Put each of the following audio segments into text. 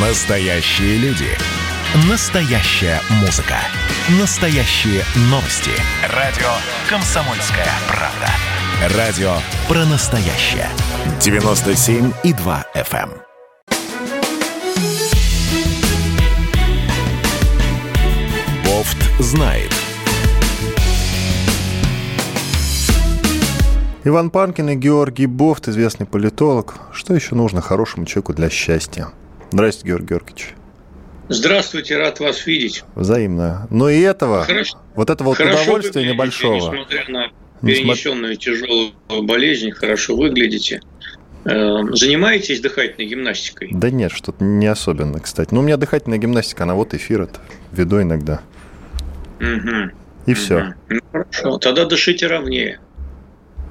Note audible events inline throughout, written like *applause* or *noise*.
Настоящие люди. Настоящая музыка. Настоящие новости. Радио «Комсомольская правда». Радио про настоящее. 97,2 FM. эм. Бофт знает. Иван Панкин и Георгий Бофт, известный политолог. Что еще нужно хорошему человеку для счастья? Здравствуйте, Георгий Георгиевич. Здравствуйте, рад вас видеть. Взаимно. Но и этого, Хорошо. вот этого вот удовольствия небольшого. Несмотря на перенесенную тяжелую болезнь, хорошо выглядите. Э, Занимаетесь дыхательной гимнастикой? Да нет, что-то не особенно, кстати. Ну, у меня дыхательная гимнастика, она вот эфир это веду иногда. Мгм. И все. Мгм. Ну, хорошо, тогда дышите ровнее.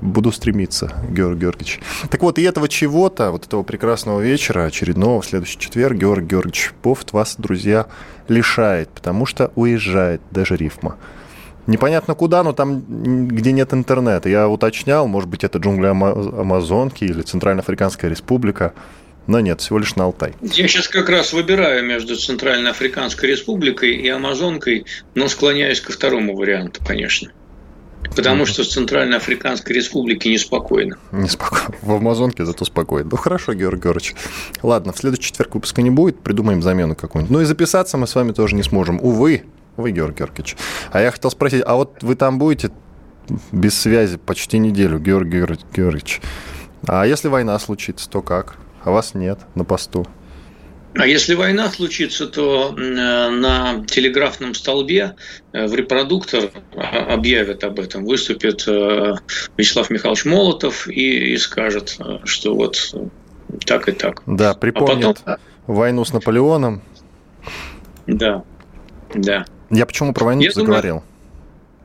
Буду стремиться, Георгий Георгиевич. Так вот, и этого чего-то, вот этого прекрасного вечера, очередного, в следующий четверг, Георгий Георгиевич Бофт вас, друзья, лишает, потому что уезжает, даже рифма. Непонятно куда, но там, где нет интернета. Я уточнял, может быть, это джунгли Ама- Амазонки или Центральноафриканская республика. Но нет, всего лишь на Алтай. Я сейчас как раз выбираю между Центральноафриканской республикой и Амазонкой, но склоняюсь ко второму варианту, конечно. Потому что в Центральноафриканской республике неспокойно. Неспокойно. В Амазонке зато спокойно. Ну хорошо, Георгий Георгиевич. Ладно, в следующий четверг выпуска не будет, придумаем замену какую-нибудь. Ну и записаться мы с вами тоже не сможем. Увы, вы, Георгий Георгиевич. А я хотел спросить, а вот вы там будете без связи почти неделю, Георгий Георгий- Георгиевич? А если война случится, то как? А вас нет на посту. А если война случится, то э, на телеграфном столбе э, в репродуктор а- объявят об этом, выступит э, Вячеслав Михайлович Молотов и, и скажет, что вот так и так. Да, А припомнят потом, войну с Наполеоном. да, да, Я почему про войну Я думаю- заговорил?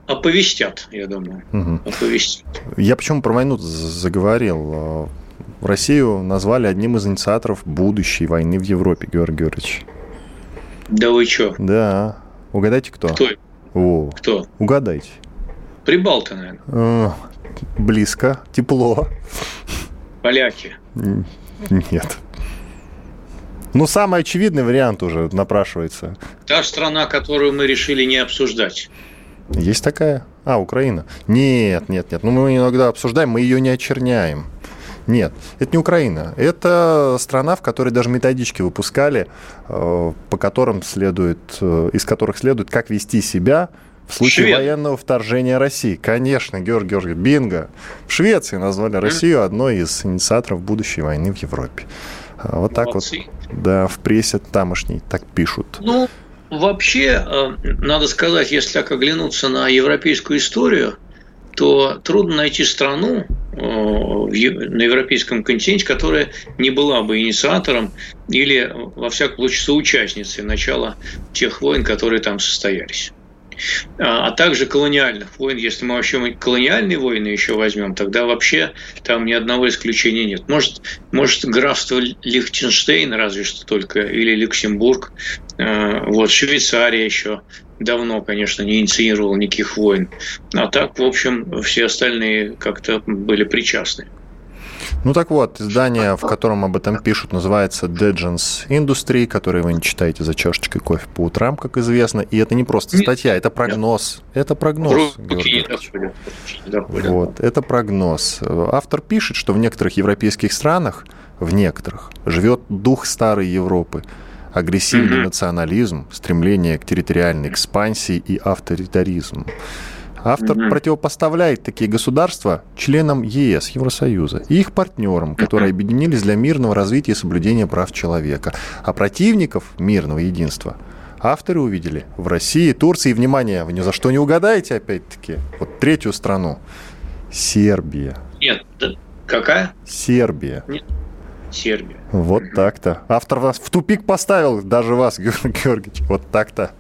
оповестят, я думаю, Мгм. оповестят. Я почему про войну заговорил? Э, Россию назвали одним из инициаторов будущей войны в Европе, Георгий Георгиевич. Да вы что? Да. Угадайте, кто? Кто? О, Кто? угадайте. Прибалты, наверное. Э, Близко, тепло. Поляки. Нет. Ну, самый очевидный вариант уже напрашивается. Та страна, которую мы решили не обсуждать. Есть такая? А, Украина. Нет, нет, нет. Ну, мы иногда обсуждаем, мы ее не очерняем. Нет, это не Украина. Это страна, в которой даже методички выпускали, э, по которым следует, э, из которых следует, как вести себя в случае Шведы. военного вторжения России. Конечно, Георгий Георгиевич, бинго. В Швеции назвали Россию одной из инициаторов будущей войны в Европе. А Вот так Молодцы. вот, да, в прессе тамошней так пишут. Ну, вообще, э, надо сказать, если так оглянуться на европейскую историю, то трудно найти страну э, на европейском континенте, которая не была бы инициатором или, во всяком случае, соучастницей начала тех войн, которые там состоялись. А а также колониальных войн. Если мы вообще колониальные войны еще возьмем, тогда вообще там ни одного исключения нет. Может, может графство Лихтенштейн разве что только, или Люксембург. Э, Вот Швейцария еще давно, конечно, не инициировала никаких войн. А так, в общем, все остальные как-то были причастны. Ну так вот, издание, в котором об этом пишут, называется Degens Industry, которое вы не читаете за чашечкой кофе по утрам, как известно. И это не просто статья, это прогноз. Это прогноз, Руки. Вот, это прогноз. Автор пишет, что в некоторых европейских странах, в некоторых, живет дух старой Европы, агрессивный национализм, стремление к территориальной экспансии и авторитаризм. Автор Мгм. противопоставляет такие государства членам ЕС, Евросоюза, и их партнерам, которые объединились для мирного развития и соблюдения прав человека. А противников мирного единства авторы увидели в России, Турции. Внимание, вы ни за что не угадаете, опять-таки, вот третью страну. Сербия. Нет, какая? Сербия. Сербия. Вот так-то. Автор вас в тупик поставил, даже вас, *laughs* Георгий Георгиевич. Вот так-то.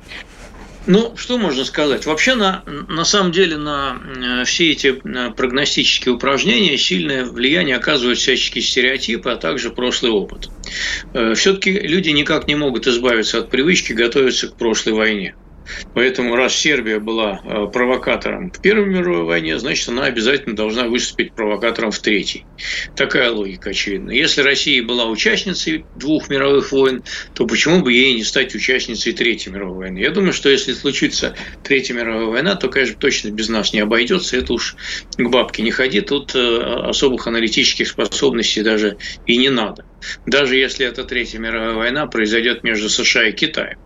Ну, что можно сказать? Вообще, на, на самом деле, на э, все эти э, прогностические упражнения сильное влияние оказывают всяческие стереотипы, а также прошлый опыт. Все-таки люди никак не могут избавиться от привычки готовиться к прошлой войне. Поэтому раз Сербия была э, провокатором в Первой мировой войне, значит, она обязательно должна выступить провокатором в Третьей. Такая логика очевидна. Если Россия была участницей двух мировых войн, то почему бы ей не стать участницей Третьей мировой войны? Я думаю, что если случится Третья мировая война, то, конечно, точно без нас не обойдется. Это уж к бабке не ходи. Тут э, особых аналитических способностей даже и не надо. Даже если эта Третья мировая война произойдет между США и Китаем.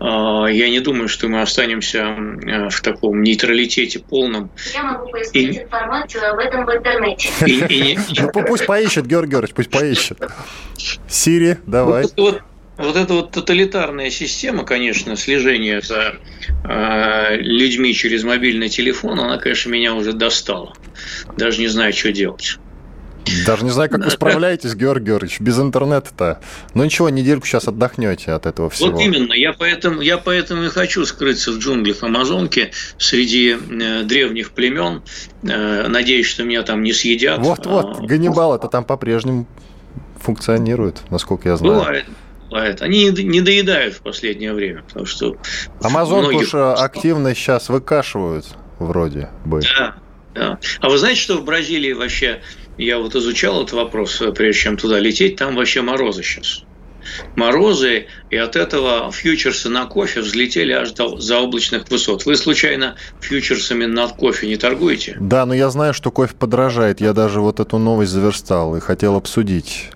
А, я не думаю, что мы останемся э, в таком нейтралитете полном. Я могу поискать и... информацию об этом в интернете. *laughs* Ну, пусть поищет, Георгий Георгиевич, пусть поищет. Сири, давай. Вот эта вот тоталитарная система, конечно, слежения за э, людьми через мобильный телефон, она, конечно, меня уже достала. Даже не знаю, что делать. Даже не знаю, как вы справляетесь, Георгий Георгиевич, без интернета-то. Ну ничего, недельку сейчас отдохнете от этого всего. Вот именно, я поэтому, я поэтому и хочу скрыться в джунглях Амазонки среди э, древних племен. Э, надеюсь, что меня там не съедят. Вот-вот, а, Ганнибал это там по-прежнему функционирует, насколько я знаю. Бывает. Бывает. Они не доедают в последнее время, потому что... Амазонку многих... уж активно сейчас выкашивают вроде бы. Да, да. А вы знаете, что в Бразилии вообще я вот изучал этот вопрос, э, прежде чем туда лететь, там вообще морозы сейчас. Морозы, и от этого фьючерсы на кофе взлетели аж до заоблачных высот. Вы случайно фьючерсами на кофе не торгуете? Да, но я знаю, что кофе подорожает. Я даже вот эту новость заверстал и хотел обсудить.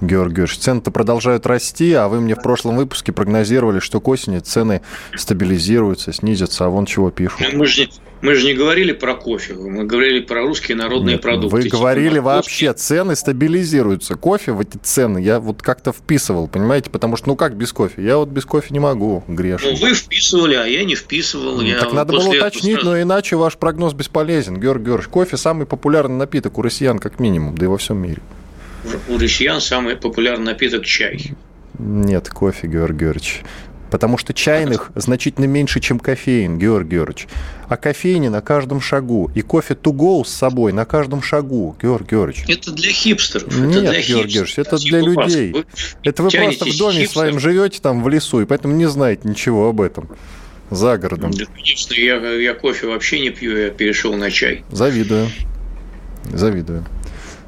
Георгий Георгиевич, цены-то продолжают расти, а вы мне в прошлом выпуске прогнозировали, что к осени цены стабилизируются, снизятся, а вон чего пишут. Мы же, мы же не говорили про кофе, мы говорили про русские народные Нет, продукты. Вы говорили вообще, цены стабилизируются. Кофе в эти цены я вот как-то вписывал, понимаете? Потому что, ну как без кофе? Я вот без кофе не могу, грешно. Ну вы вписывали, а я не вписывал. Ну, я так надо было уточнить, сразу... но иначе ваш прогноз бесполезен. Георгий Георгиевич, кофе самый популярный напиток у россиян как минимум, да и во всем мире у россиян самый популярный напиток – чай. Нет, кофе, Георгий Георгиевич. Потому что чайных значительно меньше, чем кофеин, Георгий Георгиевич. А кофейни на каждом шагу. И кофе to go с собой на каждом шагу, Георгий Георгиевич. Это для хипстеров. Нет, это для Георгий Георгиевич, это для людей. Вы это вы просто в доме хипстер. своем живете там в лесу, и поэтому не знаете ничего об этом. За городом. Да, конечно, я, я кофе вообще не пью, я перешел на чай. Завидую. Завидую.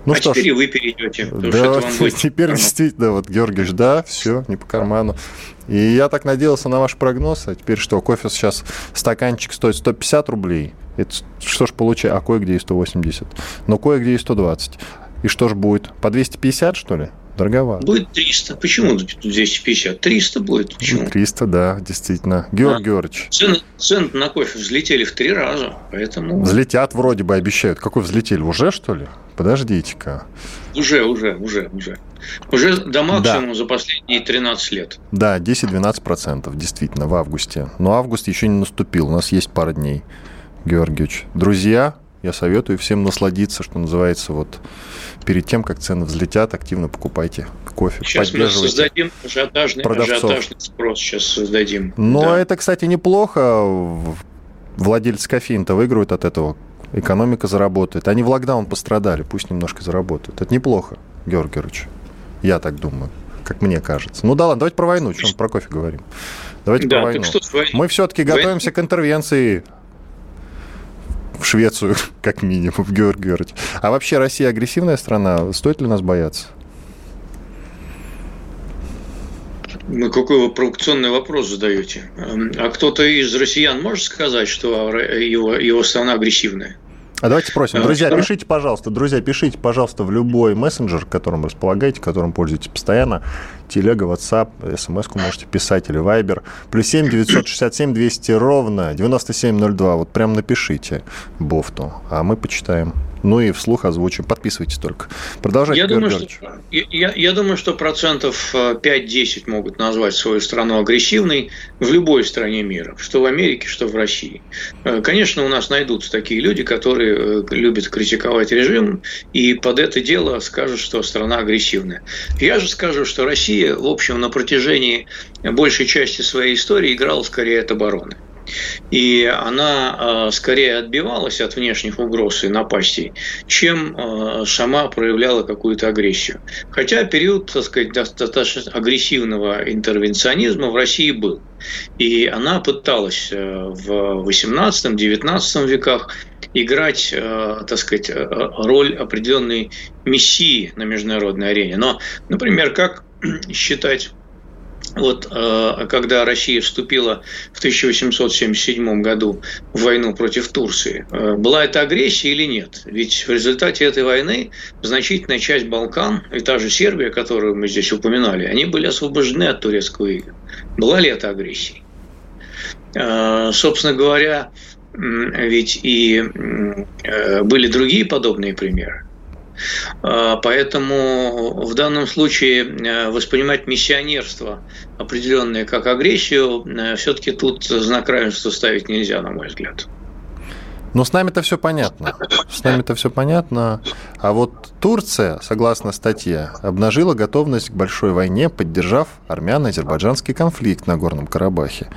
Ну а что теперь ж, вы перейдете. Да, *laughs* теперь действительно, вот, Георгиевич, да, все, не по карману. И я так надеялся на ваш прогноз, а теперь что, кофе сейчас, стаканчик стоит 150 рублей, это что ж получается, а кое-где и 180, но кое-где и 120. И что ж будет, по 250, что ли? Дороговато. Будет 300. Почему 250? 300 будет. Почему? 300, да, действительно. Георгий а, Георгиевич. Цены, цены на кофе взлетели в три раза, поэтому... Взлетят вроде бы, обещают. Какой взлетели? Уже, что ли? Подождите-ка. Уже, уже, уже, уже. Уже до максимума да. за последние 13 лет. Да, 10-12%, действительно, в августе. Но август еще не наступил, у нас есть пара дней. Георгиевич, друзья, я советую всем насладиться, что называется, вот перед тем, как цены взлетят, активно покупайте кофе. Сейчас мы создадим ажиотажный, ажиотажный спрос, сейчас создадим. Но да. это, кстати, неплохо. Владельцы кофеин-то выиграют от этого. Экономика заработает. Они в локдаун пострадали, пусть немножко заработают. Это неплохо, Георгий Георгиевич. Я так думаю, как мне кажется. Ну да ладно, давайте про войну, чем про кофе говорим. Давайте да, про войну. Что, мы все-таки готовимся к интервенции в Швецию, *laughs* как минимум, Георгий Георгиевич. А вообще Россия агрессивная страна? Стоит ли нас бояться? Ну, какой вы провокационный вопрос задаете? А кто-то из россиян может сказать, что его, его страна агрессивная? А давайте спросим. Друзья, пишите, пожалуйста, друзья, пишите, пожалуйста, в любой мессенджер, которым располагаете, которым пользуетесь постоянно. Телега, WhatsApp, смс-ку можете писать или Viber. Плюс 7 967 200 ровно 9702. Вот прям напишите Бофту, а мы почитаем. Ну и вслух озвучим. Подписывайтесь только. Продолжайте, я думаю, что, я, я думаю, что процентов 5-10 э, могут назвать свою страну агрессивной в любой стране мира, что в Америке, что в России. Э, конечно, у нас найдутся такие люди, которые э, любят критиковать режим, и под это дело скажут, что страна агрессивная. Я же скажу, что Россия, в общем, на протяжении большей части своей истории играла скорее от обороны. И она скорее отбивалась от внешних угроз и напастей, чем сама проявляла какую-то агрессию. Хотя период, так сказать, достаточно агрессивного интервенционизма в России был. И она пыталась в 18-19 веках играть, так сказать, роль определенной мессии на международной арене. Но, например, как *clears throat* считать вот э, когда Россия вступила в 1877 году в войну против Турции, э, была это агрессия или нет? Ведь в результате этой войны значительная часть Балкан и та же Сербия, которую мы здесь упоминали, они были освобождены от турецкого ига. Была ли это агрессией? Э, собственно говоря, ведь и были другие подобные примеры. А, поэтому в данном случае э, воспринимать миссионерство определенное как агрессию, э, все-таки тут знак равенства ставить нельзя, на мой взгляд. Но с нами-то все понятно. С нами-то все понятно. А вот Турция, согласно статье, обнажила готовность к большой войне, поддержав армяно-азербайджанский конфликт на Горном Карабахе.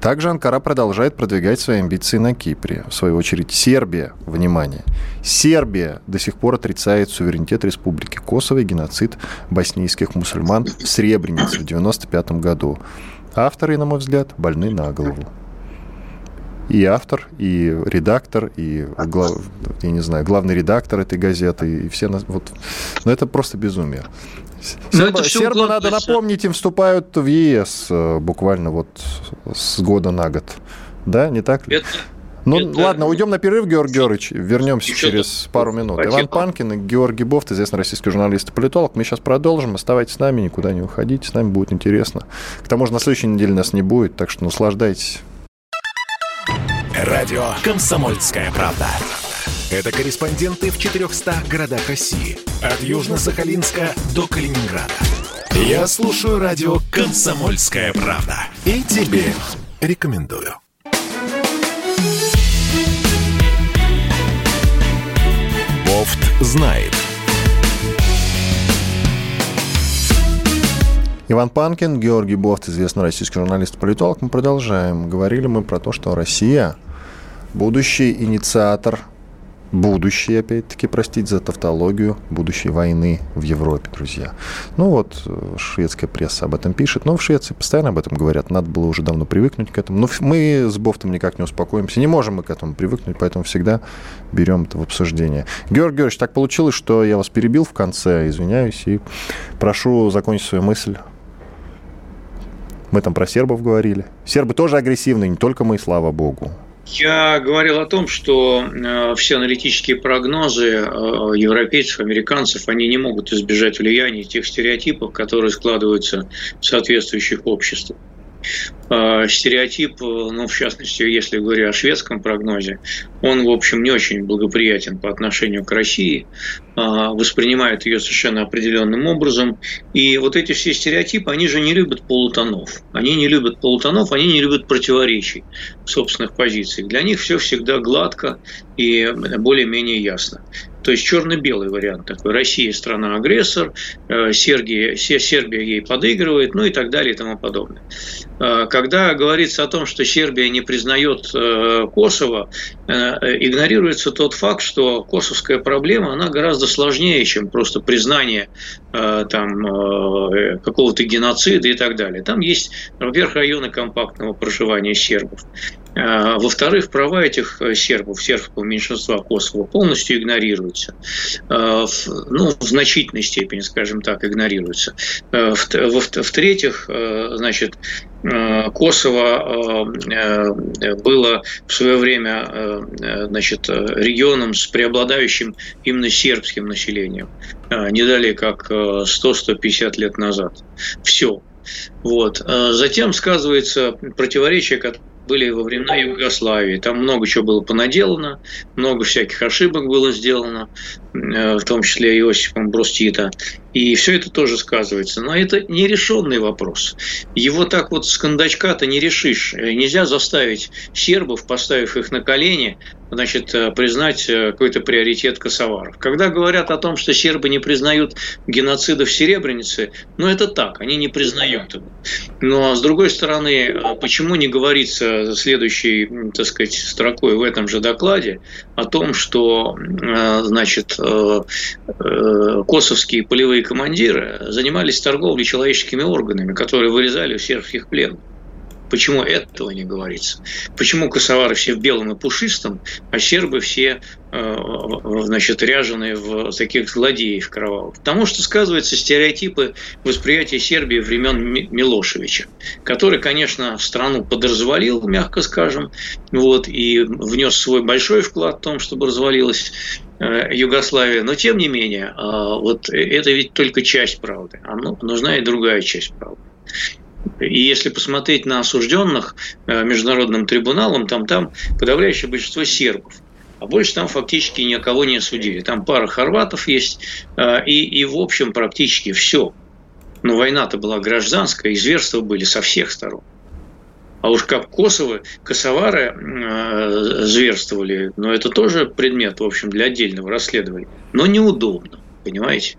Также Анкара продолжает продвигать свои амбиции на Кипре. В свою очередь, Сербия, внимание, Сербия до сих пор отрицает суверенитет Республики Косово и геноцид боснийских мусульман в Сребренице в 1995 году. Авторы, на мой взгляд, больны на голову и автор, и редактор, и глав, я не знаю, главный редактор этой газеты, и все вот, но это просто безумие. Сербы, сербы надо напомнить, им вступают в ЕС э, буквально вот с года на год. Да, не так ли? Это, ну это... ладно, уйдем на перерыв, Георгий Георгиевич. Вернемся Еще через пару минут. Спасибо. Иван Панкин и Георгий Бофт, известный российский журналист и политолог. Мы сейчас продолжим. Оставайтесь с нами, никуда не уходите. С нами будет интересно. К тому же на следующей неделе нас не будет, так что наслаждайтесь. Радио «Комсомольская правда». Это корреспонденты в 400 городах России. От Южно-Сахалинска до Калининграда. Я слушаю радио «Комсомольская правда». И тебе рекомендую. Бофт знает. Иван Панкин, Георгий Бофт, известный российский журналист и политолог. Мы продолжаем. Говорили мы про то, что Россия – будущий инициатор, будущий, опять-таки, простить за тавтологию, будущей войны в Европе, друзья. Ну вот, э, шведская пресса об этом пишет, но в Швеции постоянно об этом говорят, надо было уже давно привыкнуть к этому. Но мы с Бофтом никак не успокоимся, не можем мы к этому привыкнуть, поэтому всегда берем это в обсуждение. Георгий Георгиевич, так получилось, что я вас перебил в конце, извиняюсь, и прошу закончить свою мысль. Мы там про сербов говорили. Сербы тоже агрессивны, не только мы, слава богу. Я говорил о том, что э, все аналитические прогнозы э, европейцев, американцев, они не могут избежать влияния тех стереотипов, которые складываются в соответствующих обществах. А, стереотип, ну, в частности, если говоря о шведском прогнозе, он, в общем, не очень благоприятен по отношению к России, а, воспринимает ее совершенно определенным образом. И вот эти все стереотипы, они же не любят полутонов. Они не любят полутонов, они не любят противоречий в собственных позициях. Для них все всегда гладко и более-менее ясно. То есть черно-белый вариант такой. Россия страна-агрессор, э, Сергия, Сербия ей подыгрывает, ну и так далее и тому подобное. Э, когда говорится о том, что Сербия не признает э, Косово, игнорируется тот факт, что косовская проблема, она гораздо сложнее, чем просто признание там, какого-то геноцида и так далее. Там есть, во-первых, районы компактного проживания сербов. А, во-вторых, права этих э, сербов, сербского меньшинства Косово полностью игнорируются. А, ну, в значительной степени, скажем так, игнорируются. А, в-третьих, э, значит, э, Косово было в свое время значит, регионом с преобладающим именно сербским населением, не далее как 100-150 лет назад. Все. Вот. Затем сказывается противоречие, были во времена Югославии. Там много чего было понаделано, много всяких ошибок было сделано. Э, в том числе Иосифом Брустита. И все это тоже сказывается. Но это нерешенный вопрос. Его так вот с кондачка-то не решишь. Нельзя заставить сербов, поставив их на колени, значит, э, признать э, какой-то приоритет косоваров. Когда говорят о том, что сербы не признают геноцида в Серебрянице, ну это так, они не признают его. Но с другой стороны, почему не говорится следующей, так сказать, строкой в этом же докладе о том, что, значит, Э, э, косовские полевые командиры занимались торговлей человеческими органами, которые вырезали у сербских пленных. Почему этого не говорится? Почему косовары все в белом и пушистом, а сербы все э, значит, ряженые в таких злодеев кровавых? Потому что сказываются стереотипы восприятия Сербии времен Милошевича, который, конечно, страну подразвалил, мягко скажем, вот, и внес свой большой вклад в том, чтобы развалилась э, Югославия. Но, тем не менее, а, вот это ведь только часть правды. А нужна и другая часть правды. И если посмотреть на осужденных э, международным трибуналом, там, там подавляющее большинство сербов. А больше там фактически никого не осудили. Там пара хорватов есть, э, и, и в общем практически все. Но война-то была гражданская, и зверства были со всех сторон. А уж как Косово, косовары э, зверствовали, но это тоже предмет, в общем, для отдельного расследования. Но неудобно, понимаете?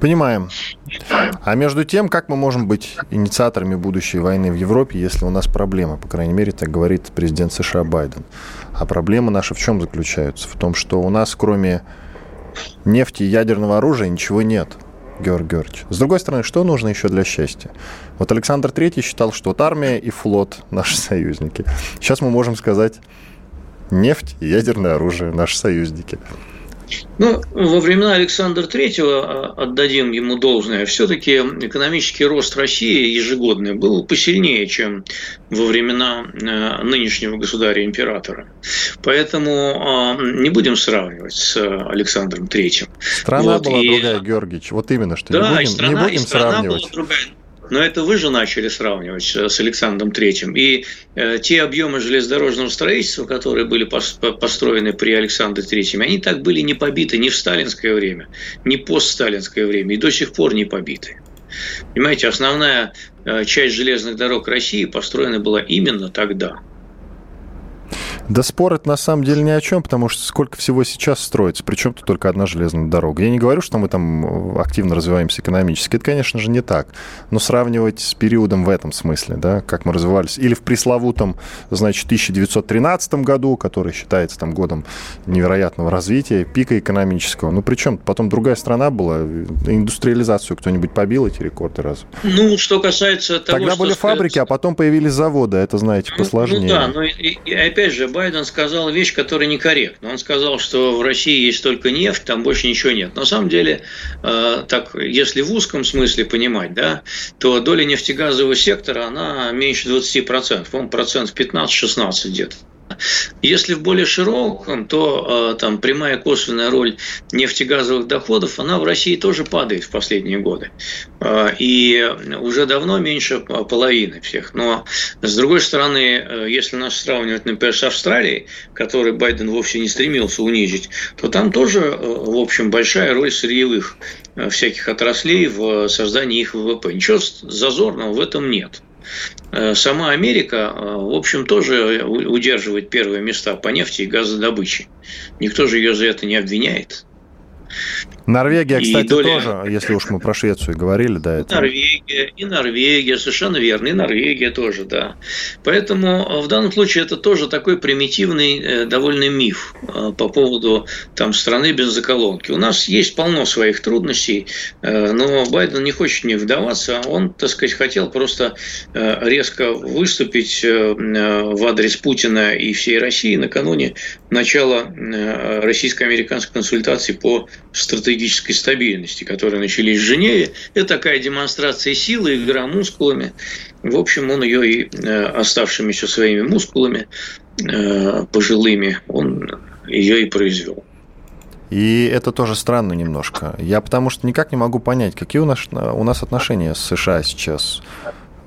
Понимаем. А между тем, как мы можем быть инициаторами будущей войны в Европе, если у нас проблемы? По крайней мере, так говорит президент США Байден. А проблемы наши в чем заключаются? В том, что у нас кроме нефти и ядерного оружия ничего нет. Георг Георгиевич. С другой стороны, что нужно еще для счастья? Вот Александр Третий считал, что вот армия и флот – наши союзники. Сейчас мы можем сказать, нефть и ядерное оружие – наши союзники. Ну, во времена Александра Третьего, а, отдадим ему должное, все-таки экономический рост России ежегодный был посильнее, чем во времена э, нынешнего государя-императора. Поэтому а, не будем сравнивать с Александром Третьим. Страна вот, была и... другая, Георгиевич. Вот именно, что да, не будем, страна, не будем сравнивать. Была другая. Но это вы же начали сравнивать с Александром Третьим. И э, те объемы железнодорожного строительства, которые были построены при Александре Третьем, они так были не побиты ни в сталинское время, ни постсталинское время, и до сих пор не побиты. Понимаете, основная э, часть железных дорог России построена была именно тогда – да спор это на самом деле ни о чем, потому что сколько всего сейчас строится, причем тут только одна железная дорога. Я не говорю, что мы там активно развиваемся экономически, это, конечно же, не так. Но сравнивать с периодом в этом смысле, да, как мы развивались, или в пресловутом, значит, 1913 году, который считается там годом невероятного развития, пика экономического. Ну, причем потом другая страна была, индустриализацию кто-нибудь побил эти рекорды раз? Ну, что касается того, Тогда были фабрики, а потом появились заводы, это, знаете, посложнее. Ну, ну да, но и, и, опять же, Байден сказал вещь, которая некорректна. Он сказал, что в России есть только нефть, там больше ничего нет. На самом деле, э, так, если в узком смысле понимать, да, то доля нефтегазового сектора, она меньше 20%, по-моему, процент 15-16 где-то. Если в более широком, то э, там прямая косвенная роль нефтегазовых доходов, она в России тоже падает в последние годы. Э, и уже давно меньше половины всех. Но с другой стороны, э, если нас сравнивать, например, с Австралией, которой Байден вовсе не стремился унизить, то там тоже, в общем, большая роль сырьевых всяких отраслей в создании их ВВП. Ничего зазорного в этом нет. Э, сама Америка, э, в общем, тоже удерживает первые места по нефти и газодобыче. Никто же ее за это не обвиняет. Норвегия, кстати, доля... тоже, если уж мы про Швецию говорили, да. Это... Норвегия, и Норвегия, совершенно верно, и Норвегия тоже, да. Поэтому э, в данном случае это тоже такой примитивный э, довольно миф э, по поводу там, страны без заколонки. У нас есть полно своих трудностей, но Байден не хочет них вдаваться. Он, так сказать, хотел просто резко выступить в адрес Путина и всей России накануне начала российско-американской консультации по стратегической стабильности, которые начались в Женеве. Это такая демонстрация силы, игра мускулами. В общем, он ее и э, оставшимися своими мускулами э, пожилыми, он ее и произвел. И это тоже странно немножко. Я потому что никак не могу понять, какие у нас, у нас отношения с США сейчас.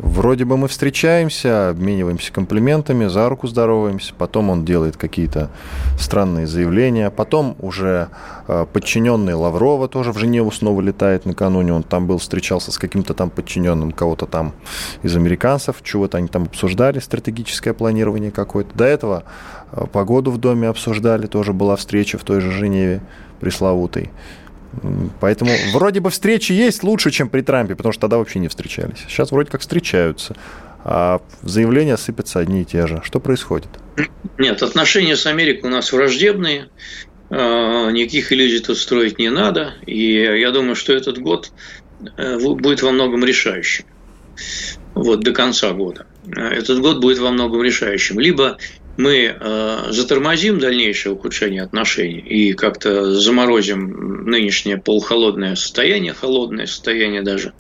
Вроде бы мы встречаемся, обмениваемся комплиментами, за руку здороваемся, потом он делает какие-то странные заявления, потом уже э, подчиненный Лаврова тоже в Женеву снова летает накануне, он там был, встречался с каким-то там подчиненным кого-то там из американцев, чего-то они там обсуждали, стратегическое планирование какое-то. До этого э, погоду в доме обсуждали, тоже была встреча в той же Женеве пресловутой. Поэтому вроде бы встречи есть лучше, чем при Трампе, потому что тогда вообще не встречались. Сейчас вроде как встречаются, а заявления сыпятся одни и те же. Что происходит? Нет, отношения с Америкой у нас враждебные, а, никаких иллюзий тут строить не надо, и я думаю, что этот год э, будет во многом решающим. Вот, до конца года. Этот год будет во многом решающим. Либо мы э, затормозим дальнейшее ухудшение отношений и как-то заморозим нынешнее полухолодное состояние, холодное состояние даже,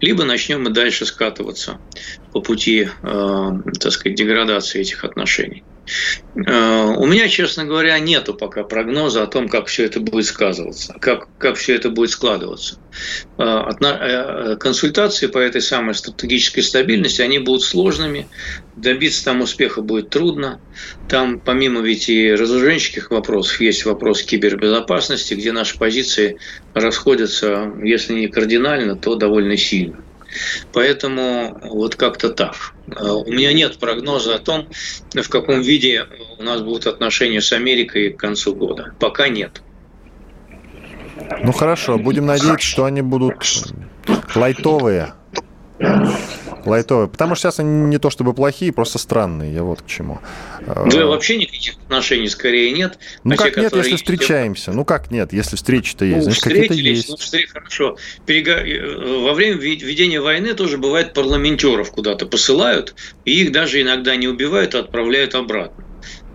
либо начнем мы дальше скатываться по пути, э, так сказать, деградации этих отношений. Э, у меня, честно говоря, нету пока прогноза о том, как все это будет сказываться, как, как все это будет складываться. Э, э, консультации по этой самой стратегической стабильности, они будут сложными, добиться там успеха будет трудно. Там, помимо ведь и разоруженческих вопросов, есть вопрос кибербезопасности, где наши позиции расходятся, если не кардинально, то довольно сильно. Поэтому вот как-то так. А, у меня нет прогноза о том, в каком виде у нас будут отношения с Америкой к концу года. Пока нет. Ну хорошо, будем надеяться, что они будут лайтовые. Лайтовые. Потому что сейчас они не то чтобы плохие, просто странные. Я вот к чему. Да вообще никаких отношений скорее нет. Ну а как те, нет, если встречаемся? Ну как нет, если встречи-то есть? Ну, Значит, какие-то есть. Ну, встреч, хорошо. Перега... Э, во время ведения войны тоже бывает парламентеров куда-то посылают, и их даже иногда не убивают, а отправляют обратно.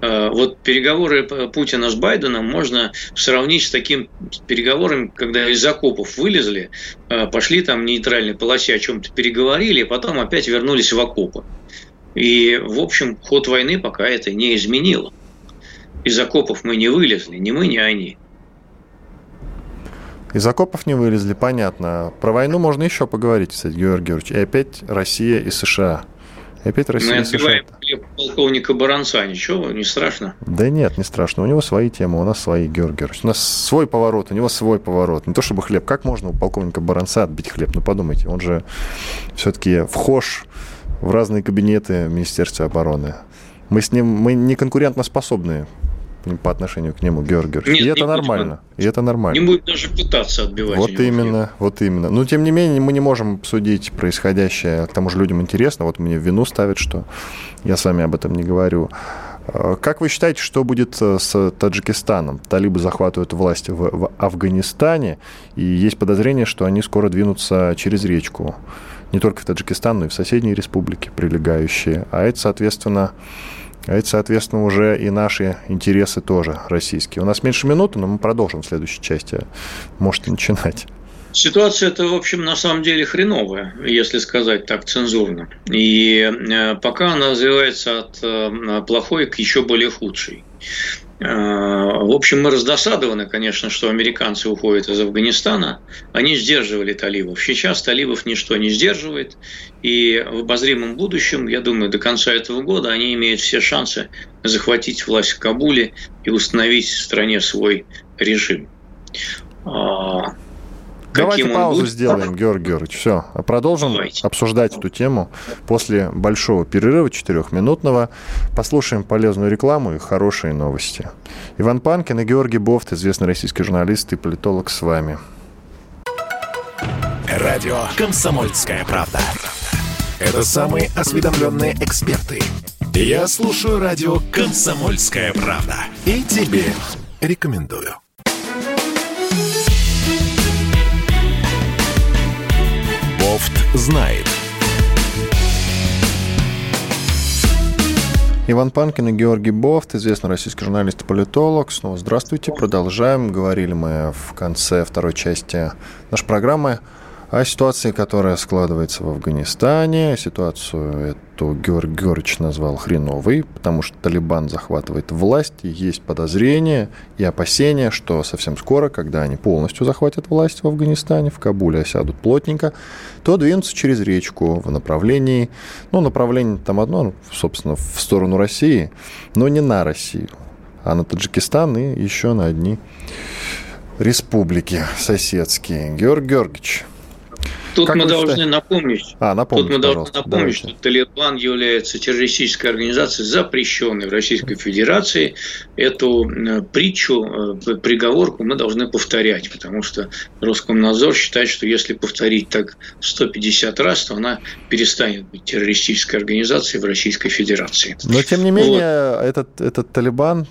Э, вот переговоры Путина с Байденом можно сравнить с таким переговорами, когда из окопов вылезли, э, пошли там в нейтральной полосе о чем-то переговорили, и потом опять вернулись в окопы. И, в общем, ход войны пока это не изменило. Из окопов мы не вылезли, ни мы, ни они. Из окопов не вылезли, понятно. Про войну можно еще поговорить, кстати, Георгий Георгиевич. И опять Россия и США. И опять Россия Мы отбиваем полковника Баранца, ничего, не страшно? Да нет, не страшно. У него свои темы, у нас свои, Георгий Георгиевич. У нас свой поворот, у него свой поворот. Не то чтобы хлеб. Как можно у полковника Баранца отбить хлеб? Ну, подумайте, он же все-таки вхож в разные кабинеты Министерства обороны. Мы с ним, мы не конкурентно способные по отношению к нему, Георгиевич. Нет, и это нормально. и это нормально. Не будет даже пытаться отбивать. Вот именно, вот именно. Но, тем не менее, мы не можем судить происходящее. К тому же людям интересно. Вот мне в вину ставят, что я с вами об этом не говорю. А, как вы считаете, что будет э, с Таджикистаном? Талибы захватывают власть в, в Афганистане, и есть подозрение, что они скоро двинутся через речку. Не только в Таджикистан, но и в соседние республики прилегающие. А это, соответственно, а это, соответственно, уже и наши интересы тоже российские. У нас меньше минуты, но мы продолжим в следующей части. Можете начинать. Ситуация это, в общем, на самом деле хреновая, если сказать так цензурно. И э, пока она развивается от э, плохой к еще более худшей. Э, в общем, мы раздосадованы, конечно, что американцы уходят из Афганистана. Они сдерживали талибов. Сейчас талибов ничто не сдерживает. И в обозримом будущем, я думаю, до конца этого года они имеют все шансы захватить власть в Кабуле и установить в стране свой режим. А, Давайте паузу будет? сделаем, Георгий Георгиевич. Все, продолжим Давайте. обсуждать эту тему после большого перерыва четырехминутного. Послушаем полезную рекламу и хорошие новости. Иван Панкин и Георгий Бофт, известный российский журналист и политолог, с вами. Радио «Комсомольская правда». Это самые осведомленные эксперты. Я слушаю радио «Комсомольская правда». И тебе рекомендую. Бофт знает. Иван Панкин и Георгий Бофт, известный российский журналист и политолог. Снова здравствуйте. Продолжаем. Говорили мы в конце второй части нашей программы о ситуации, которая складывается в Афганистане. Ситуацию эту Георг Георгиевич назвал хреновой, потому что Талибан захватывает власть, и есть подозрения и опасения, что совсем скоро, когда они полностью захватят власть в Афганистане, в Кабуле осядут плотненько, то двинутся через речку в направлении, ну, направление там одно, собственно, в сторону России, но не на Россию, а на Таджикистан и еще на одни республики соседские. Георг Георгиевич, Тут как мы должны считаете? напомнить, а, напомнить, тут мы должны напомнить, давайте. что Талибан является террористической организацией, запрещенной в Российской Федерации. Эту э, притчу, э, приговорку мы должны повторять, потому что Роскомнадзор считает, что если повторить так 150 раз, то она перестанет быть террористической организацией в Российской Федерации. Но, тем не менее, вот. этот, этот Талибан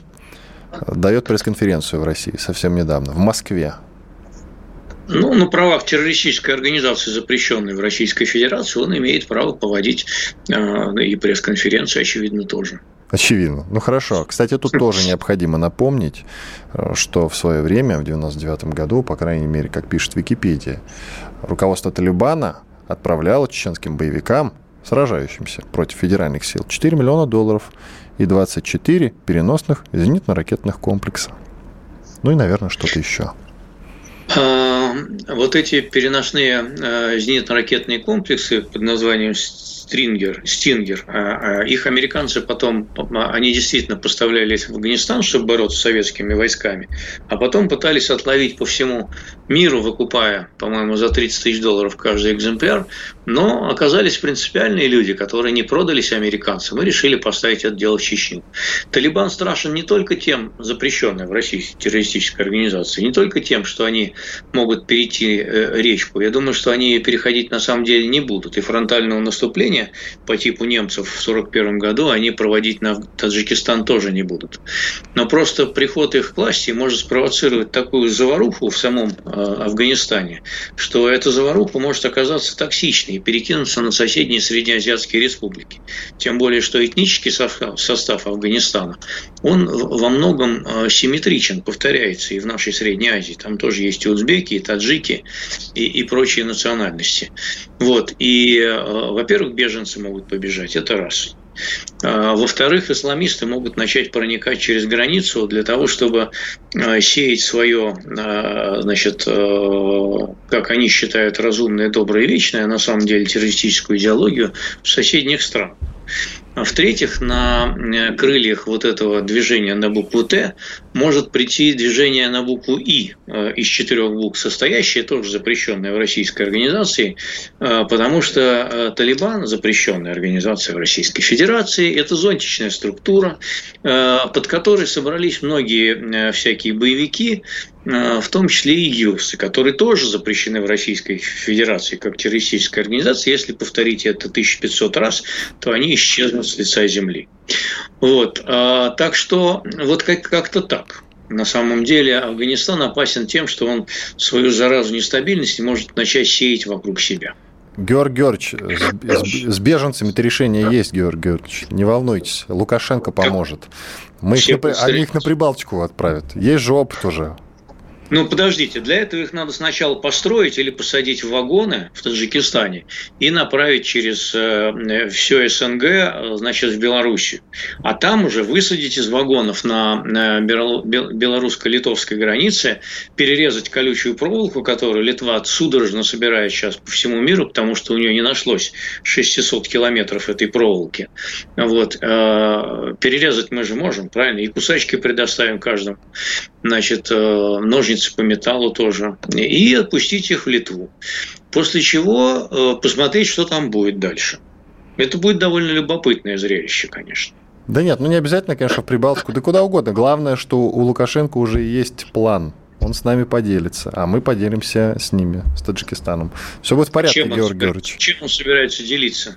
дает пресс-конференцию в России совсем недавно, в Москве. Ну, на правах террористической организации, запрещенной в Российской Федерации, он имеет право поводить э, и пресс-конференцию, очевидно, тоже. Очевидно. Ну хорошо. Кстати, тут тоже необходимо напомнить, э, что в свое время, в 99 году, по крайней мере, как пишет Википедия, руководство Талибана отправляло чеченским боевикам, сражающимся против федеральных сил, 4 миллиона долларов и 24 переносных зенитно-ракетных комплекса. Ну и, наверное, что-то еще. А, вот эти переносные а, зенитно-ракетные комплексы под названием Стрингер, Стингер. А, а, их американцы потом, они действительно поставляли в Афганистан, чтобы бороться с советскими войсками, а потом пытались отловить по всему миру, выкупая, по-моему, за 30 тысяч долларов каждый экземпляр, но оказались принципиальные люди, которые не продались американцам и решили поставить это дело в Чечню. Талибан страшен не только тем, запрещенной в России террористической организации, не только тем, что они могут перейти э, речку. Я думаю, что они переходить на самом деле не будут. И фронтального наступления наступление по типу немцев в 1941 году они проводить на Таджикистан тоже не будут. Но просто приход их к власти может спровоцировать такую заваруху в самом э, Афганистане, что эта заваруха может оказаться токсичной и перекинуться на соседние среднеазиатские республики. Тем более, что этнический состав Афганистана, он во многом э, симметричен, повторяется и в нашей Средней Азии. Там тоже есть и узбеки, и таджики, и, и прочие национальности. Вот. И, э, во-первых, беженцы могут побежать, это раз. А, во-вторых, исламисты могут начать проникать через границу для того, чтобы э, сеять свое, э, значит, как они считают, разумное, доброе и вечное, а на самом деле террористическую идеологию в соседних странах. А в-третьих, на э, крыльях вот этого движения на букву Т может прийти движение на букву И э, из четырех букв состоящее, тоже запрещенное в российской организации, э, потому что Талибан, запрещенная организация в Российской Федерации, это зонтичная структура, под которой собрались многие всякие боевики, в том числе и ЮСы, которые тоже запрещены в Российской Федерации как террористическая организация. Если повторить это 1500 раз, то они исчезнут с лица земли. Вот. А, так что вот как- как-то так. На самом деле Афганистан опасен тем, что он свою заразу нестабильности может начать сеять вокруг себя. Георг Георгиевич, с, с беженцами-то решение есть, Георг Георгиевич. Не волнуйтесь, Лукашенко поможет. Мы их на, они их на Прибалтику отправят. Есть же опыт уже. Ну, подождите, для этого их надо сначала построить или посадить в вагоны в Таджикистане и направить через э, все СНГ, э, значит, в Белоруссию. А там уже высадить из вагонов на белорусско-литовской границе, перерезать колючую проволоку, которую Литва судорожно собирает сейчас по всему миру, потому что у нее не нашлось 600 километров этой проволоки. Вот. Э, перерезать мы же можем, правильно? И кусачки предоставим каждому. Значит, ножницы ножницы по металлу тоже, и отпустить их в Литву. После чего э, посмотреть, что там будет дальше. Это будет довольно любопытное зрелище, конечно. Да нет, ну не обязательно, конечно, в Прибалтику, да куда угодно. Главное, что у Лукашенко уже есть план. Он с нами поделится, а мы поделимся с ними, с Таджикистаном. Все будет в порядке, чем Георгий Георгиевич. Чем он собирается делиться?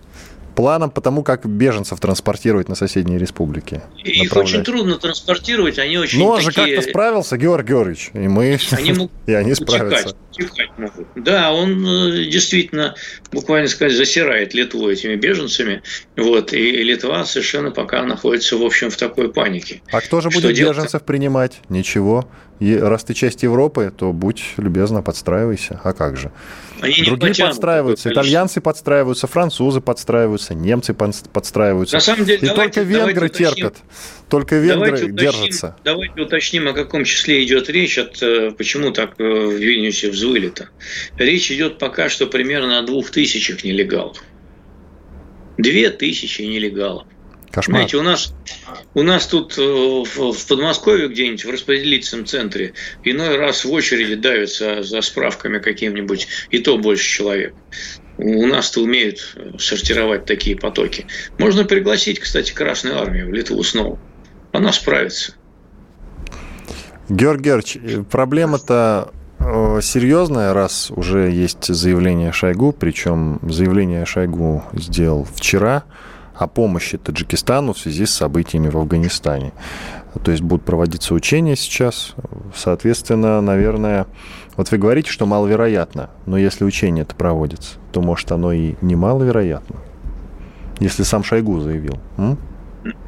Планом по тому, как беженцев транспортировать на соседние республики. Их очень трудно транспортировать, они очень Ну, он такие... же как-то справился, Георгий Георгиевич, и мы, они *laughs* могут и они справятся. Утекать, могут. Да, он э, действительно, буквально сказать, засирает Литву этими беженцами, вот, и Литва совершенно пока находится, в общем, в такой панике. А кто же будет Что беженцев принимать? Ничего. И раз ты часть Европы, то будь любезна, подстраивайся. А как же? Они не Другие подстраиваются. Итальянцы подстраиваются, французы подстраиваются, немцы подстраиваются. На самом деле, И давайте, только венгры терпят. Только венгры давайте уточним, держатся. Давайте уточним, о каком числе идет речь, от, э, почему так э, в Вильнюсе взвыли-то. Речь идет пока что примерно о двух тысячах нелегалов. Две тысячи нелегалов. Кошмар. Знаете, у нас, у нас тут э, в, Подмосковье где-нибудь в распределительном центре иной раз в очереди давятся за справками каким-нибудь, и то больше человек. У нас-то умеют э, сортировать такие потоки. Можно пригласить, кстати, Красную Армию в Литву снова. Она справится. Георгий Георгиевич, э, проблема-то серьезная, раз уже есть заявление Шойгу, причем заявление Шойгу сделал вчера – о помощи Таджикистану в связи с событиями в Афганистане. То есть будут проводиться учения сейчас. Соответственно, наверное, вот вы говорите, что маловероятно, но если учение это проводится, то может оно и не маловероятно, если сам Шойгу заявил. М?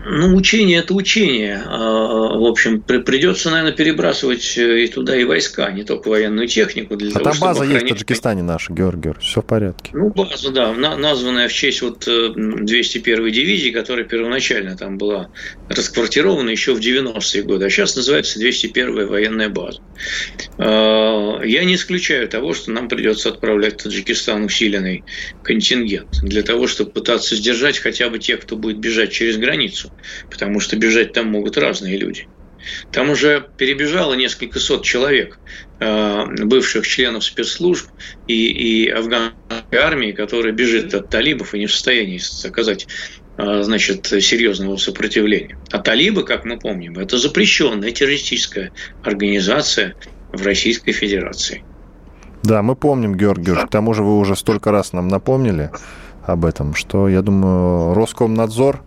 Ну, учение – это учение. А, в общем, придется, наверное, перебрасывать э, и туда и войска, не только военную технику. Для а того, там база охранить... есть в Таджикистане наша, Георгий Георгиевич, все в порядке. Ну, база, да, названная в честь вот 201-й э, дивизии, которая первоначально там была расквартирована еще в 90-е годы, а сейчас называется 201-я военная база. А, я не исключаю того, что нам придется отправлять в Таджикистан усиленный контингент для того, чтобы пытаться сдержать хотя бы тех, кто будет бежать через границу потому что бежать там могут разные люди. Там уже перебежало несколько сот человек, э, бывших членов спецслужб и, и афганской армии, которая бежит от талибов и не в состоянии оказать э, значит, серьезного сопротивления. А талибы, как мы помним, это запрещенная террористическая организация в Российской Федерации. Да, мы помним, Георгий к тому же вы уже столько раз нам напомнили об этом, что, я думаю, Роскомнадзор –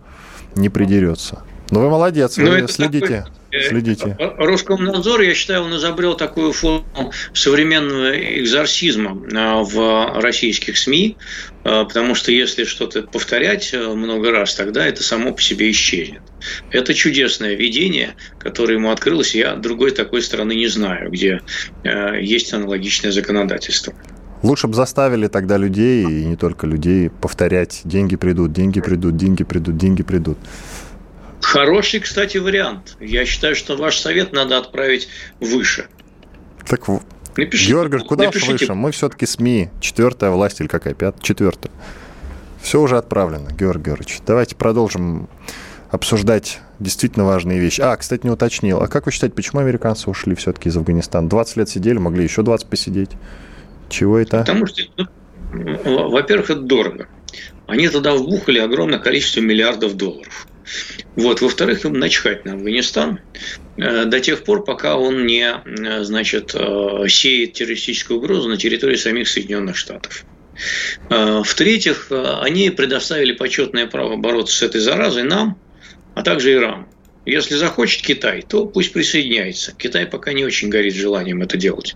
не придерется. Но ну, вы молодец, вы Но следите. Такой Следите. Роскомнадзор, я считаю, он изобрел такую форму современного экзорсизма а, в российских СМИ, а, потому что если что-то повторять а, много раз, тогда это само по себе исчезнет. Это чудесное видение, которое ему открылось. Я другой такой страны не знаю, где есть аналогичное законодательство. Лучше бы заставили тогда людей, и не только людей, повторять «деньги придут, деньги придут, деньги придут, деньги придут». Хороший, кстати, вариант. Я считаю, что ваш совет надо отправить выше. Так, напишите, Георгий, куда напишите. выше? Мы все-таки СМИ. Четвертая власть или какая? Пятая? Четвертая. Все уже отправлено, Георгий Георгиевич. Давайте продолжим обсуждать действительно важные вещи. А, кстати, не уточнил. А как вы считаете, почему американцы ушли все-таки из Афганистана? 20 лет сидели, могли еще 20 посидеть. Чего это? Потому что, ну, во-первых, это дорого. Они тогда вбухали огромное количество миллиардов долларов. Вот. Во-вторых, им начхать на Афганистан э, до тех пор, пока он не э, значит, э, сеет террористическую угрозу на территории самих Соединенных Штатов. В-третьих, они предоставили почетное право бороться с этой заразой нам, а также Ирану. Если захочет Китай, то пусть присоединяется. Китай пока не очень горит желанием это делать.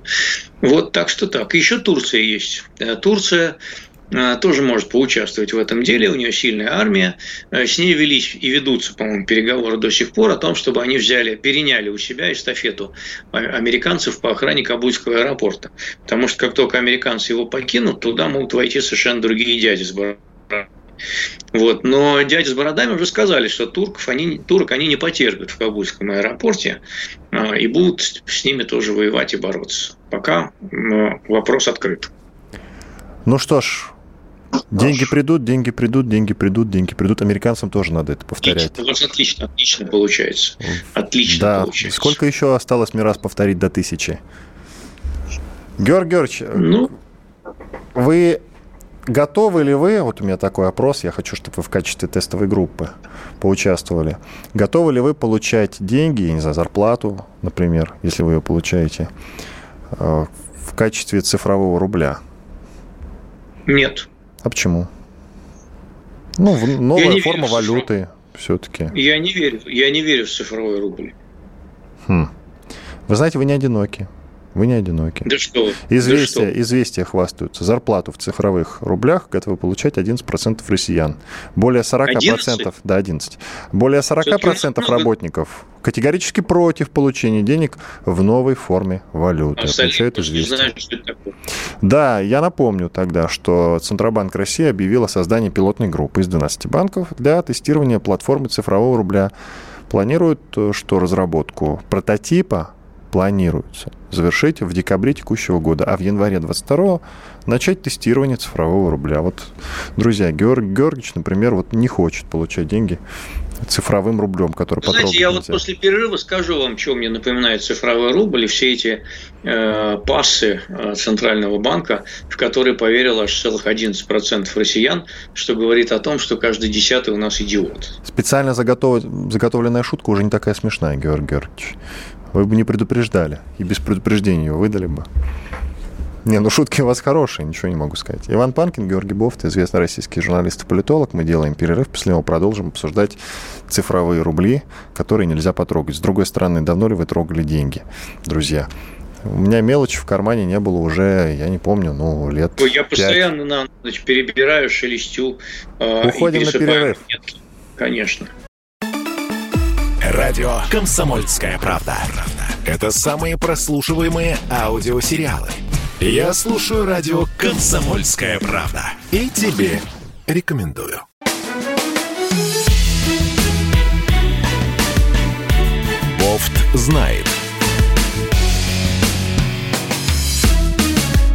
Вот так что так. Еще Турция есть. Э, Турция э, тоже может поучаствовать в этом деле. У нее сильная армия. Э, с ней велись и ведутся, по-моему, переговоры до сих пор о том, чтобы они взяли, переняли у себя эстафету американцев по охране Кабульского аэропорта. Потому что как только американцы его покинут, туда могут войти совершенно другие дяди с вот. Но дяди с бородами уже сказали, что турков они, турок они не потерпят в Кабульском аэропорте а, и будут с ними тоже воевать и бороться. Пока вопрос открыт. Ну что ж, Деньги придут, деньги придут, деньги придут, деньги придут. Американцам тоже надо это повторять. Отлично, у вас отлично, отлично получается. Отлично да. получается. Сколько еще осталось мне раз повторить до тысячи? Георгий Георгиевич, ну, вы Готовы ли вы, вот у меня такой опрос, я хочу, чтобы вы в качестве тестовой группы поучаствовали. Готовы ли вы получать деньги, я не знаю, зарплату, например, если вы ее получаете, э, в качестве цифрового рубля? Нет. А почему? Ну, новая форма валюты все-таки. Я не верю. Я не верю в цифровой рубль. Хм. Вы знаете, вы не одиноки. Вы не одиноки. Да что? Известия, да что? известия хвастаются. Зарплату в цифровых рублях готовы получать 11% россиян. Более 40%... 11? Да, 11. Более 40% работников категорически против получения денег в новой форме валюты. А Отвечает известие. Знаешь, что это такое. Да, я напомню тогда, что Центробанк России объявил о создании пилотной группы из 12 банков для тестирования платформы цифрового рубля. Планируют, э, что разработку прототипа планируется завершить в декабре текущего года, а в январе 22 начать тестирование цифрового рубля. Вот, друзья, Георгий Георгиевич, например, вот не хочет получать деньги цифровым рублем, который Знаете, я нельзя. вот после перерыва скажу вам, что мне напоминает цифровой рубль и все эти э, пассы э, Центрального банка, в которые поверило аж целых 11% россиян, что говорит о том, что каждый десятый у нас идиот. Специально заготов... заготовленная шутка уже не такая смешная, Георгий Георгиевич. Вы бы не предупреждали, и без предупреждения его выдали бы. Не, ну шутки у вас хорошие, ничего не могу сказать. Иван Панкин, Георгий Бофт, известный российский журналист и политолог. Мы делаем перерыв, после него продолжим обсуждать цифровые рубли, которые нельзя потрогать. С другой стороны, давно ли вы трогали деньги, друзья? У меня мелочи в кармане не было уже, я не помню, ну, лет Я 5. постоянно на ночь перебираю, шелестю. Э, Уходим на перерыв. Монетки. Конечно. Радио «Комсомольская правда». Это самые прослушиваемые аудиосериалы – я слушаю радио «Комсомольская правда» и тебе рекомендую. Бофт знает.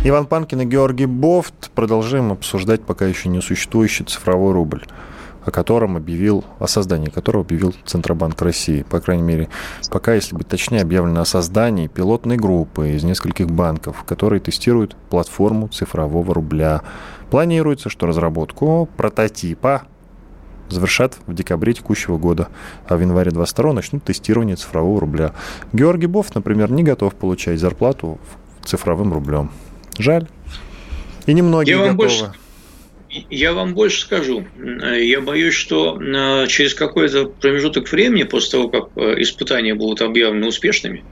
Иван Панкин и Георгий Бофт. Продолжаем обсуждать пока еще не существующий цифровой рубль о котором объявил, о создании которого объявил Центробанк России. По крайней мере, пока, если быть точнее, объявлено о создании пилотной группы из нескольких банков, которые тестируют платформу цифрового рубля. Планируется, что разработку прототипа завершат в декабре текущего года, а в январе 22 начнут тестирование цифрового рубля. Георгий Бов, например, не готов получать зарплату цифровым рублем. Жаль. И немногие Я готовы. Больше я вам больше скажу. Я боюсь, что э, через какой-то промежуток времени, после того, как э, испытания будут объявлены успешными,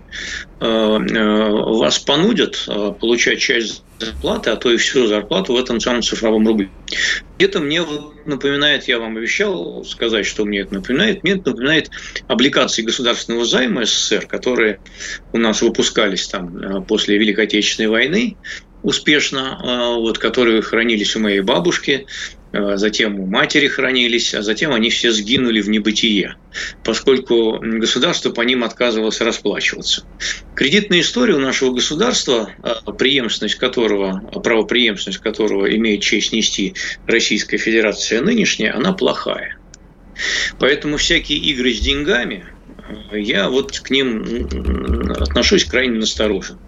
э, вас понудят получать часть зарплаты, а то и всю зарплату в этом самом цифровом рубле. Это мне напоминает, я вам обещал сказать, что мне это напоминает, мне это напоминает облигации государственного займа СССР, которые у нас выпускались там после Великой Отечественной войны, успешно, а, вот, которые хранились у моей бабушки, а, затем у матери хранились, а затем они все сгинули в небытие, поскольку государство по ним отказывалось расплачиваться. Кредитная история у нашего государства, а, преемственность которого, правопреемственность которого имеет честь нести Российская Федерация нынешняя, она плохая. Поэтому всякие игры с деньгами, я вот к ним отношусь крайне настороженно.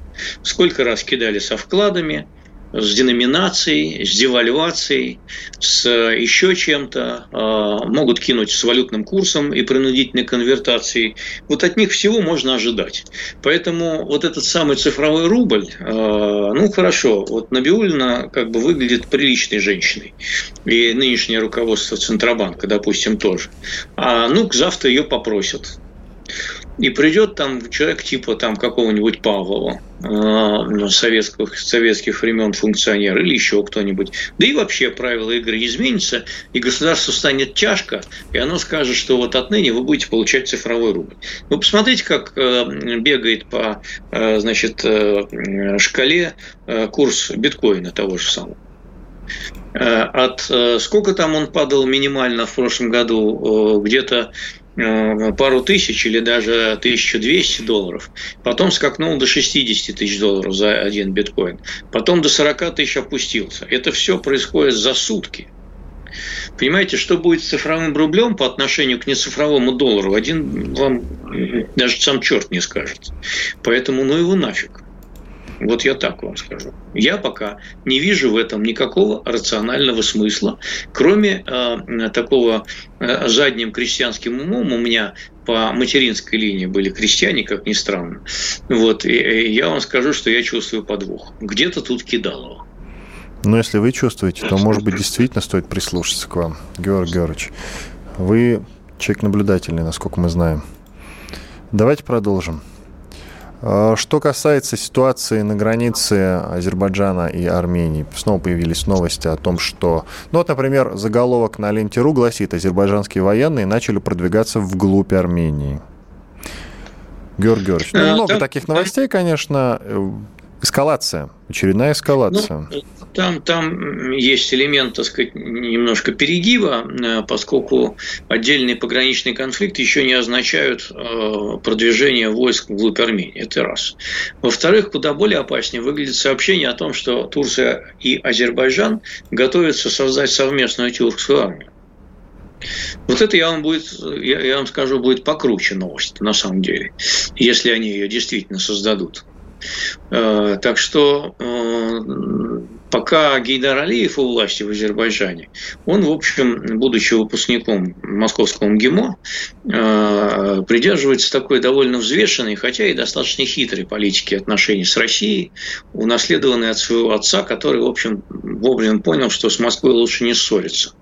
Сколько раз кидали со вкладами, с деноминацией, с девальвацией, с еще чем-то, а, могут кинуть с валютным курсом и принудительной конвертацией. Вот от них всего можно ожидать. Поэтому вот этот самый цифровой рубль, а, ну хорошо, вот Набиулина как бы выглядит приличной женщиной. И нынешнее руководство Центробанка, допустим, тоже. А ну, завтра ее попросят и придет там человек типа там какого-нибудь Павлова, э, советских, советских времен функционер или еще кто-нибудь. Да и вообще правила игры изменятся, и государству станет тяжко, и оно скажет, что вот отныне вы будете получать цифровой рубль. Вы посмотрите, как э, бегает по э, значит, э, шкале курс биткоина того же самого от сколько там он падал минимально в прошлом году, где-то пару тысяч или даже 1200 долларов. Потом скакнул до 60 тысяч долларов за один биткоин. Потом до 40 тысяч опустился. Это все происходит за сутки. Понимаете, что будет с цифровым рублем по отношению к нецифровому доллару, один вам даже сам черт не скажет. Поэтому ну его нафиг. Вот я так вам скажу. Я пока не вижу в этом никакого рационального смысла, кроме э, такого э, задним крестьянским умом у меня по материнской линии были крестьяне, как ни странно. Вот, и, и я вам скажу, что я чувствую подвох. Где-то тут кидалово. Но если вы чувствуете, то, может быть, действительно стоит прислушаться к вам, Георгий Георгиевич. Вы человек наблюдательный, насколько мы знаем. Давайте продолжим. А, что касается ситуации на границе Азербайджана и Армении, снова появились новости о том, что... Ну вот, например, заголовок на ленте.ру гласит, азербайджанские военные начали продвигаться вглубь Армении. Георгий Георгиевич, ну, много таких новостей, конечно. Эскалация, очередная эскалация. Ну, там, там есть элемент, так сказать, немножко перегиба, э, поскольку отдельные пограничные конфликты еще не означают э, продвижение войск вглубь Армении. Это раз. Во-вторых, куда более опаснее выглядит сообщение о том, что Турция и Азербайджан готовятся создать совместную тюркскую армию. Вот это я вам, будет, я, я вам скажу, будет покруче новость, на самом деле, если они ее действительно создадут. Э, так что пока Гейдар Алиев у власти в Азербайджане, он, в общем, будучи выпускником московского МГИМО, э, придерживается такой довольно взвешенной, хотя и достаточно хитрой политики отношений с Россией, унаследованной от своего отца, который, в общем, вовремя понял, что с Москвой лучше не ссориться.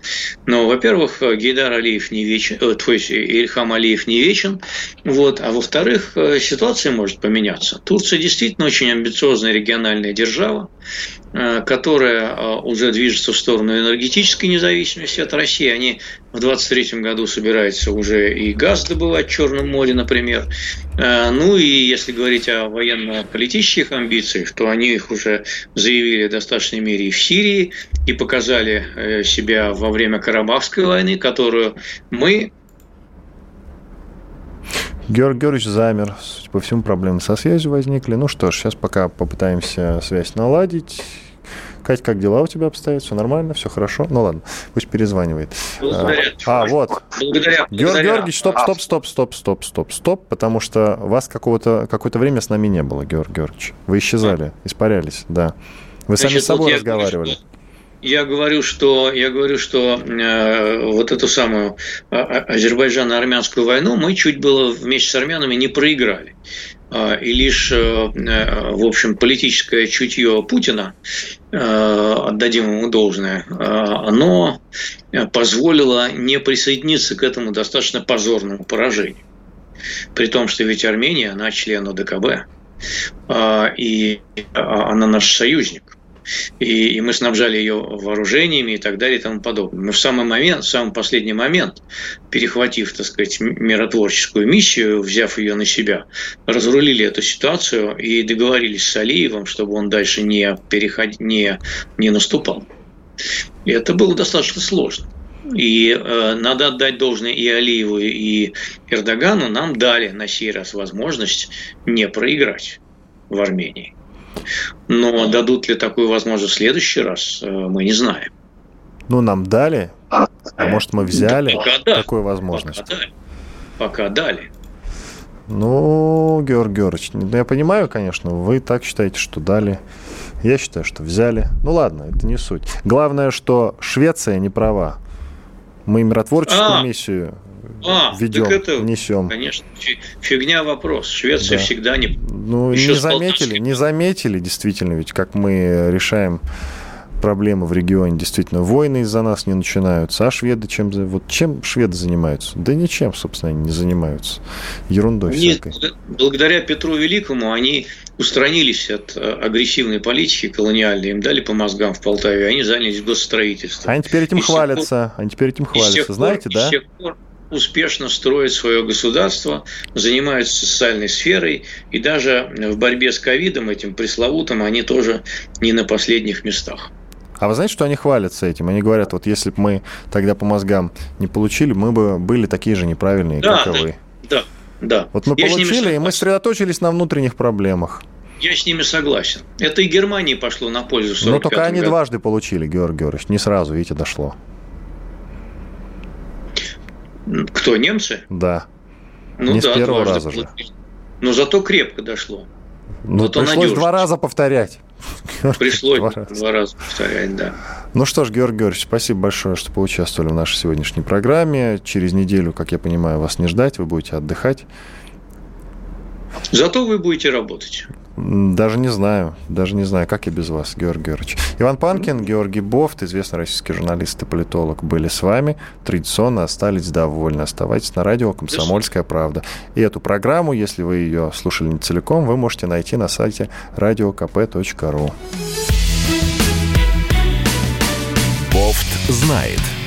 Но, во-первых, Гейдар Алиев не вечен, э, то есть Ильхам Алиев не вечен, вот, а во-вторых, ситуация может поменяться. Турция действительно очень амбициозная региональная держава, Э, которая э, уже движется в сторону энергетической независимости от России. Они в 2023 году собираются уже и газ добывать в Черном море, например. Э, ну и если говорить о военно-политических амбициях, то они их уже заявили в достаточной мере и в Сирии, и показали себя во время Карабахской войны, которую мы Георгий Георгиевич замер. Судя по всему, проблемы со связью возникли. Ну что ж, сейчас пока попытаемся связь наладить. Кать, как дела у тебя обстоят? Все нормально? Все хорошо? Ну ладно, пусть перезванивает. Благодаря. А, вот. Благодаря. Георгий Георгиевич, стоп, стоп, стоп, стоп, стоп, стоп, стоп, потому что вас какого-то какое-то время с нами не было, Георгий Георгиевич. Вы исчезали, испарялись, да. Вы Значит, сами с собой вот разговаривали. Я я говорю, что, я говорю, что э, вот эту самую а, а, Азербайджано-армянскую войну мы чуть было вместе с армянами не проиграли. А, и лишь, э, э, в общем, политическое чутье Путина, э, отдадим ему должное, оно позволило не присоединиться к этому достаточно позорному поражению. При том, что ведь Армения, она член ОДКБ, и она наш союзник и, и мы снабжали ее вооружениями и так далее и тому подобное. Мы в самый момент, в самый последний момент, перехватив, так сказать, миротворческую миссию, взяв ее на себя, разрулили эту ситуацию и договорились с Алиевым, чтобы он дальше не, переход... не, не наступал. И это было достаточно сложно. И э, надо отдать должное и Алиеву, и Эрдогану. Нам дали на сей раз возможность не проиграть в Армении. Но дадут ли такую возможность в следующий раз, э, мы не знаем. Ну, нам дали, а может, мы взяли Пока такую возможность. Пока дали. Пока дали. Ну, Георгий Георгиевич, ну, я понимаю, конечно, вы так считаете, что дали. Я считаю, что взяли. Ну ладно, это не суть. Главное, что Швеция не права. Мы миротворческую а, миссию а, ведем, это, несем. Конечно, фигня вопрос. Швеция да. всегда не... Ну, не заметили, не заметили, действительно, ведь как мы решаем проблемы в регионе. Действительно, войны из-за нас не начинаются. А шведы чем... Вот чем шведы занимаются? Да ничем, собственно, они не занимаются. Ерундой Нет, всякой. Благодаря Петру Великому они устранились от э, агрессивной политики колониальной, им дали по мозгам в Полтаве, они занялись госстроительством. Они теперь этим и хвалятся. Пор... Они теперь этим хвалятся, знаете, да? С тех пор успешно строят свое государство, занимаются социальной сферой, и даже в борьбе с ковидом, этим пресловутым, они тоже не на последних местах. А вы знаете, что они хвалятся этим? Они говорят, вот если бы мы тогда по мозгам не получили, мы бы были такие же неправильные, да, как и вы. Да, да. Вот мы Я получили, и мы сосредоточились на внутренних проблемах. Я с ними согласен. Это и Германии пошло на пользу. Но только они году. дважды получили, Георгий Георгиевич. Не сразу, видите, дошло. Кто, немцы? Да. Ну Не да, с первого раза же. Но зато крепко дошло. Ну, зато пришлось надежно. два раза повторять. Пришлось два раза. два раза повторять, да. Ну что ж, Георгий Георгиевич, спасибо большое, что поучаствовали в нашей сегодняшней программе. Через неделю, как я понимаю, вас не ждать, вы будете отдыхать. Зато вы будете работать. Даже не знаю, даже не знаю, как я без вас, Георгий Георгиевич. Иван Панкин, Георгий Бофт, известный российский журналист и политолог, были с вами. Традиционно остались довольны. Оставайтесь на радио «Комсомольская правда». И эту программу, если вы ее слушали не целиком, вы можете найти на сайте radiokp.ru. Бофт знает.